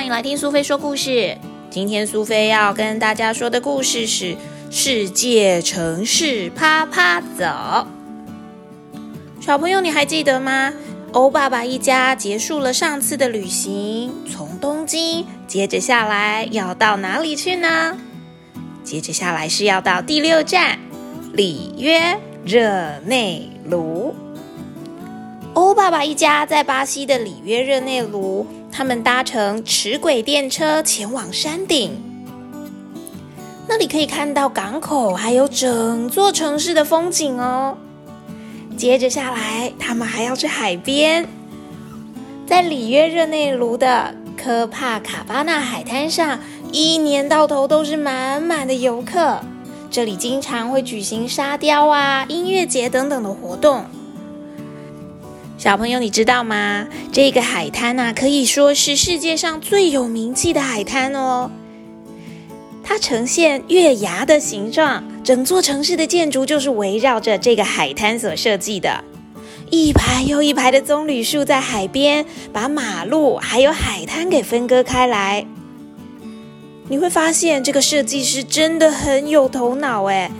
欢迎来听苏菲说故事。今天苏菲要跟大家说的故事是《世界城市啪啪走》。小朋友，你还记得吗？欧爸爸一家结束了上次的旅行，从东京接着下来要到哪里去呢？接着下来是要到第六站里约热内卢。欧爸爸一家在巴西的里约热内卢，他们搭乘齿轨电车前往山顶，那里可以看到港口，还有整座城市的风景哦。接着下来，他们还要去海边，在里约热内卢的科帕卡巴纳海滩上，一年到头都是满满的游客。这里经常会举行沙雕啊、音乐节等等的活动。小朋友，你知道吗？这个海滩呐，可以说是世界上最有名气的海滩哦。它呈现月牙的形状，整座城市的建筑就是围绕着这个海滩所设计的。一排又一排的棕榈树在海边，把马路还有海滩给分割开来。你会发现，这个设计师真的很有头脑哎。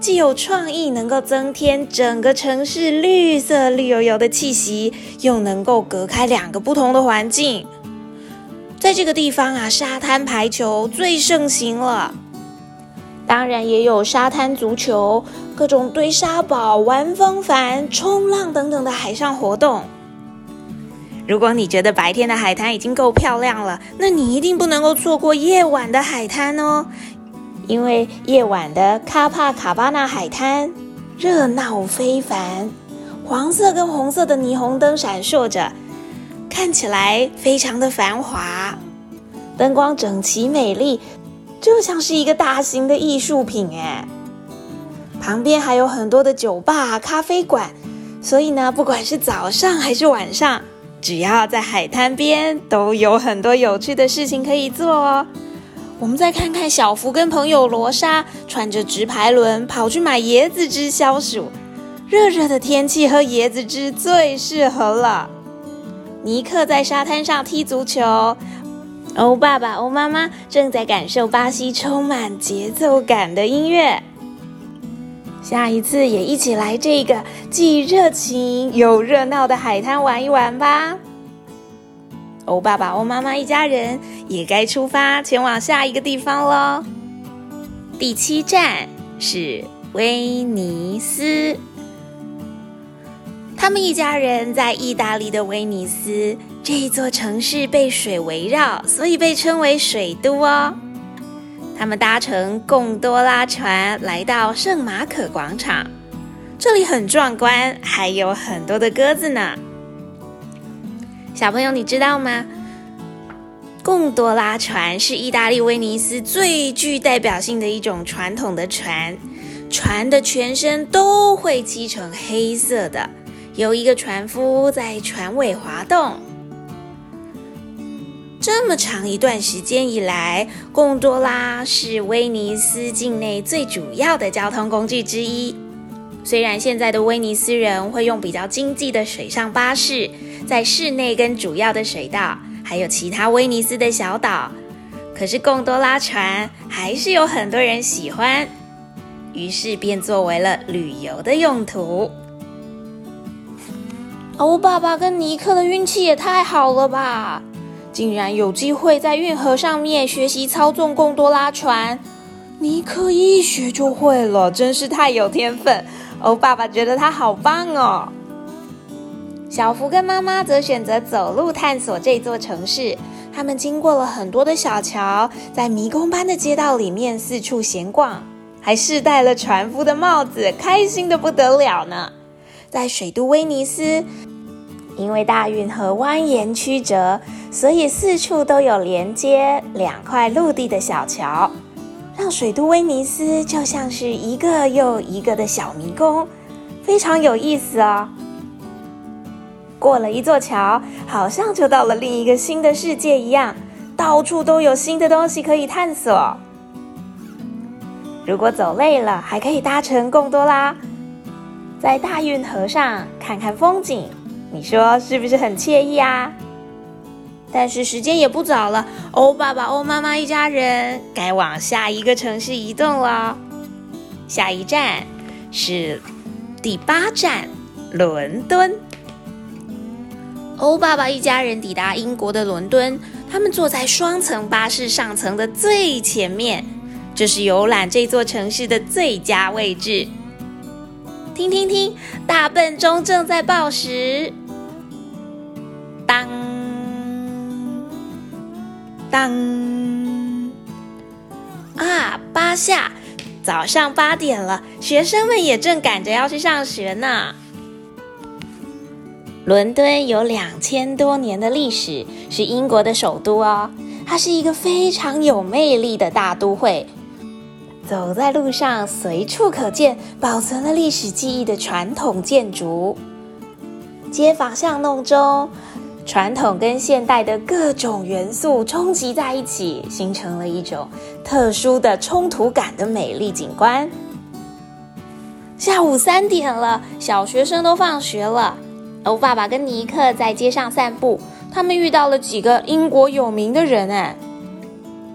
既有创意，能够增添整个城市绿色绿油油的气息，又能够隔开两个不同的环境。在这个地方啊，沙滩排球最盛行了，当然也有沙滩足球、各种堆沙堡、玩风帆、冲浪等等的海上活动。如果你觉得白天的海滩已经够漂亮了，那你一定不能够错过夜晚的海滩哦。因为夜晚的卡帕卡巴纳海滩热闹非凡，黄色跟红色的霓虹灯闪烁着，看起来非常的繁华，灯光整齐美丽，就像是一个大型的艺术品哎。旁边还有很多的酒吧、咖啡馆，所以呢，不管是早上还是晚上，只要在海滩边，都有很多有趣的事情可以做哦。我们再看看小福跟朋友罗莎穿着直排轮跑去买椰子汁消暑。热热的天气喝椰子汁最适合了。尼克在沙滩上踢足球。欧爸爸、欧妈妈正在感受巴西充满节奏感的音乐。下一次也一起来这个既热情又热闹的海滩玩一玩吧。欧爸爸、欧妈妈一家人也该出发前往下一个地方喽。第七站是威尼斯，他们一家人在意大利的威尼斯这座城市被水围绕，所以被称为水都哦。他们搭乘贡多拉船来到圣马可广场，这里很壮观，还有很多的鸽子呢。小朋友，你知道吗？贡多拉船是意大利威尼斯最具代表性的一种传统的船，船的全身都会漆成黑色的，由一个船夫在船尾滑动。这么长一段时间以来，贡多拉是威尼斯境内最主要的交通工具之一。虽然现在的威尼斯人会用比较经济的水上巴士。在室内跟主要的水道，还有其他威尼斯的小岛，可是贡多拉船还是有很多人喜欢，于是便作为了旅游的用途。欧爸爸跟尼克的运气也太好了吧，竟然有机会在运河上面学习操纵贡多拉船。尼克一学就会了，真是太有天分。欧爸爸觉得他好棒哦。小福跟妈妈则选择走路探索这座城市。他们经过了很多的小桥，在迷宫般的街道里面四处闲逛，还试戴了船夫的帽子，开心的不得了呢。在水都威尼斯，因为大运河蜿蜒曲折，所以四处都有连接两块陆地的小桥，让水都威尼斯就像是一个又一个的小迷宫，非常有意思哦。过了一座桥，好像就到了另一个新的世界一样，到处都有新的东西可以探索。如果走累了，还可以搭乘贡多拉，在大运河上看看风景，你说是不是很惬意啊？但是时间也不早了，欧爸爸、欧妈妈一家人该往下一个城市移动了。下一站是第八站，伦敦。欧爸爸一家人抵达英国的伦敦，他们坐在双层巴士上层的最前面，这是游览这座城市的最佳位置。听听听，大笨钟正在报时，当当啊，八下，早上八点了，学生们也正赶着要去上学呢。伦敦有两千多年的历史，是英国的首都哦，它是一个非常有魅力的大都会。走在路上，随处可见保存了历史记忆的传统建筑。街坊巷弄中，传统跟现代的各种元素冲击在一起，形成了一种特殊的冲突感的美丽景观。下午三点了，小学生都放学了。欧爸爸跟尼克在街上散步，他们遇到了几个英国有名的人，哎。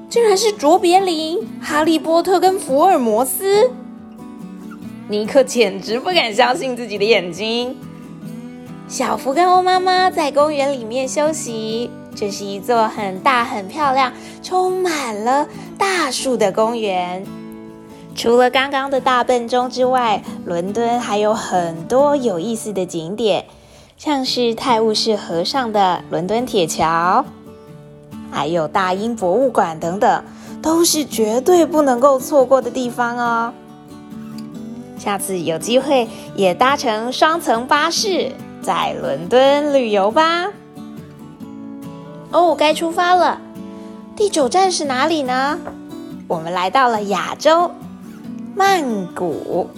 竟然是卓别林、哈利波特跟福尔摩斯，尼克简直不敢相信自己的眼睛。小福跟欧妈妈在公园里面休息，这是一座很大、很漂亮、充满了大树的公园。除了刚刚的大笨钟之外，伦敦还有很多有意思的景点，像是泰晤士河上的伦敦铁桥。还有大英博物馆等等，都是绝对不能够错过的地方哦。下次有机会也搭乘双层巴士在伦敦旅游吧。哦，该出发了。第九站是哪里呢？我们来到了亚洲，曼谷。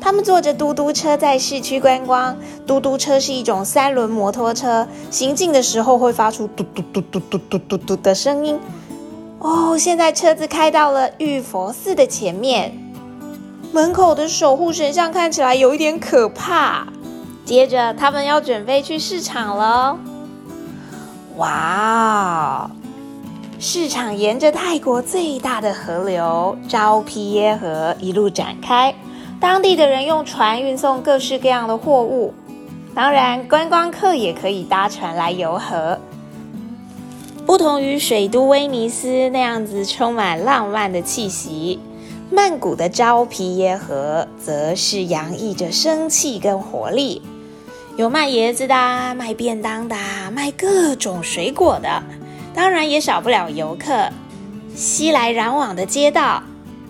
他们坐着嘟嘟车在市区观光。嘟嘟车是一种三轮摩托车，行进的时候会发出嘟嘟嘟嘟嘟嘟嘟嘟的声音。哦，现在车子开到了玉佛寺的前面，门口的守护神像看起来有一点可怕。接着，他们要准备去市场了。哇，市场沿着泰国最大的河流昭披耶河一路展开。当地的人用船运送各式各样的货物，当然，观光客也可以搭船来游河。不同于水都威尼斯那样子充满浪漫的气息，曼谷的昭披耶河则是洋溢着生气跟活力。有卖椰子的，卖便当的，卖各种水果的，当然也少不了游客，熙来攘往的街道。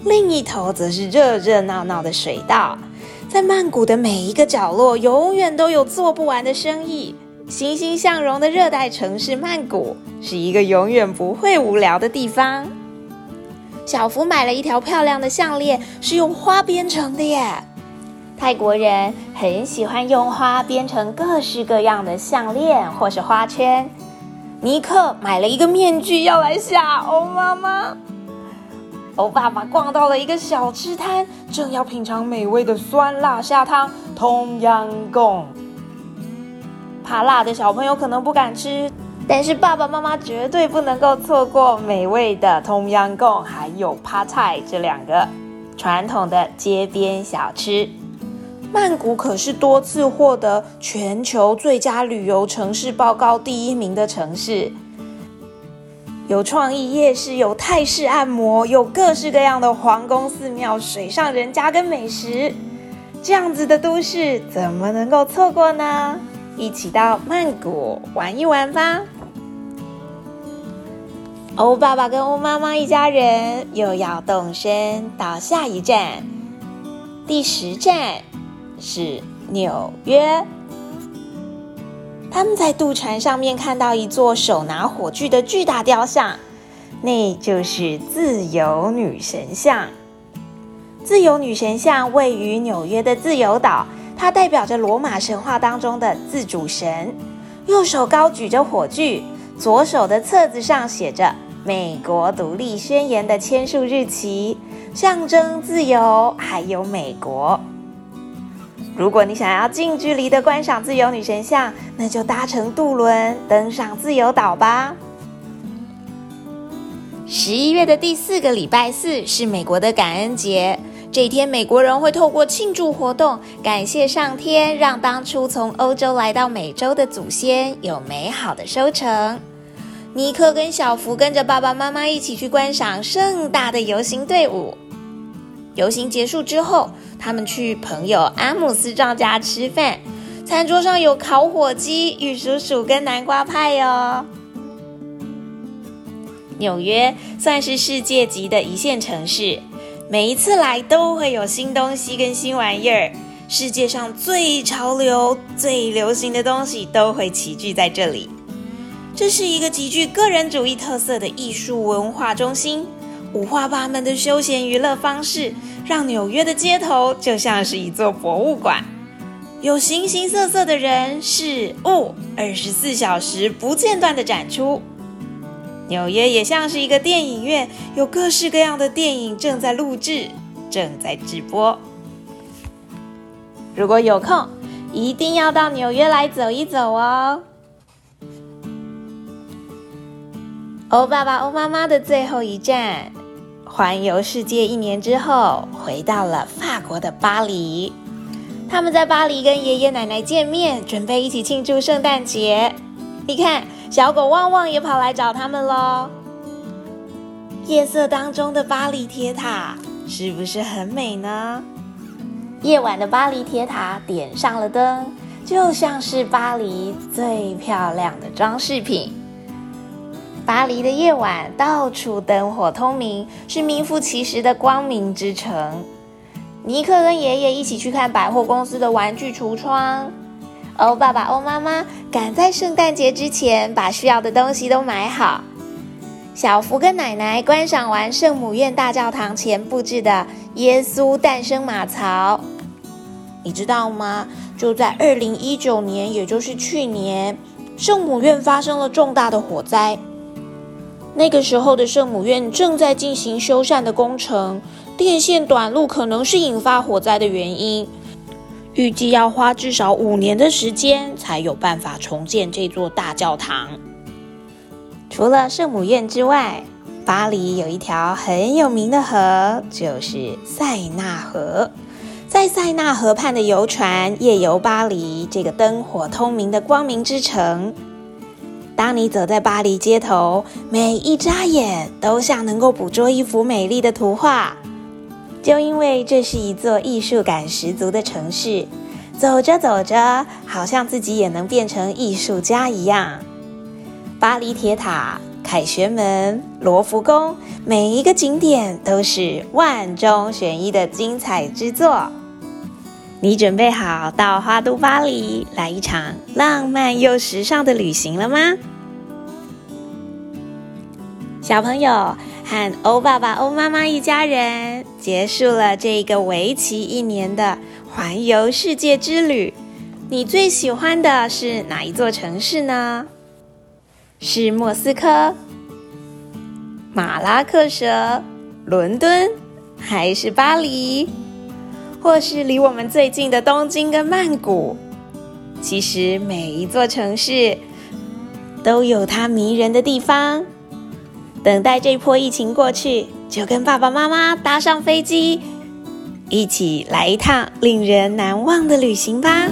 另一头则是热热闹闹的水道，在曼谷的每一个角落，永远都有做不完的生意。欣欣向荣的热带城市曼谷，是一个永远不会无聊的地方。小福买了一条漂亮的项链，是用花编成的耶。泰国人很喜欢用花编成各式各样的项链或是花圈。尼克买了一个面具，要来吓欧妈妈。欧爸爸逛到了一个小吃摊，正要品尝美味的酸辣虾汤通阳贡。怕辣的小朋友可能不敢吃，但是爸爸妈妈绝对不能够错过美味的通阳贡，还有趴菜这两个传统的街边小吃。曼谷可是多次获得全球最佳旅游城市报告第一名的城市。有创意夜市，有泰式按摩，有各式各样的皇宫、寺庙、水上人家跟美食，这样子的都市怎么能够错过呢？一起到曼谷玩一玩吧！欧爸爸跟欧妈妈一家人又要动身到下一站，第十站是纽约。他们在渡船上面看到一座手拿火炬的巨大雕像，那就是自由女神像。自由女神像位于纽约的自由岛，它代表着罗马神话当中的自主神。右手高举着火炬，左手的册子上写着美国独立宣言的签署日期，象征自由还有美国。如果你想要近距离的观赏自由女神像，那就搭乘渡轮登上自由岛吧。十一月的第四个礼拜四是美国的感恩节，这一天美国人会透过庆祝活动，感谢上天让当初从欧洲来到美洲的祖先有美好的收成。尼克跟小福跟着爸爸妈妈一起去观赏盛大的游行队伍。游行结束之后，他们去朋友阿姆斯壮家吃饭，餐桌上有烤火鸡、玉蜀黍跟南瓜派哟。纽约算是世界级的一线城市，每一次来都会有新东西跟新玩意儿。世界上最潮流、最流行的东西都会齐聚在这里。这是一个极具个人主义特色的艺术文化中心，五花八门的休闲娱乐方式。让纽约的街头就像是一座博物馆，有形形色色的人事物，二十四小时不间断的展出。纽约也像是一个电影院，有各式各样的电影正在录制，正在直播。如果有空，一定要到纽约来走一走哦。欧爸爸、欧妈妈的最后一站。环游世界一年之后，回到了法国的巴黎。他们在巴黎跟爷爷奶奶见面，准备一起庆祝圣诞节。你看，小狗旺旺也跑来找他们喽。夜色当中的巴黎铁塔是不是很美呢？夜晚的巴黎铁塔点上了灯，就像是巴黎最漂亮的装饰品。巴黎的夜晚到处灯火通明，是名副其实的光明之城。尼克跟爷爷一起去看百货公司的玩具橱窗。欧爸爸、欧妈妈赶在圣诞节之前把需要的东西都买好。小福跟奶奶观赏完圣母院大教堂前布置的耶稣诞生马槽。你知道吗？就在二零一九年，也就是去年，圣母院发生了重大的火灾。那个时候的圣母院正在进行修缮的工程，电线短路可能是引发火灾的原因。预计要花至少五年的时间才有办法重建这座大教堂。除了圣母院之外，巴黎有一条很有名的河，就是塞纳河。在塞纳河畔的游船夜游巴黎，这个灯火通明的光明之城。当你走在巴黎街头，每一眨眼都像能够捕捉一幅美丽的图画。就因为这是一座艺术感十足的城市，走着走着，好像自己也能变成艺术家一样。巴黎铁塔、凯旋门、罗浮宫，每一个景点都是万中选一的精彩之作。你准备好到花都巴黎来一场浪漫又时尚的旅行了吗？小朋友和欧爸爸、欧妈妈一家人结束了这个为期一年的环游世界之旅。你最喜欢的是哪一座城市呢？是莫斯科、马拉克什、伦敦，还是巴黎？或是离我们最近的东京跟曼谷，其实每一座城市都有它迷人的地方。等待这波疫情过去，就跟爸爸妈妈搭上飞机，一起来一趟令人难忘的旅行吧。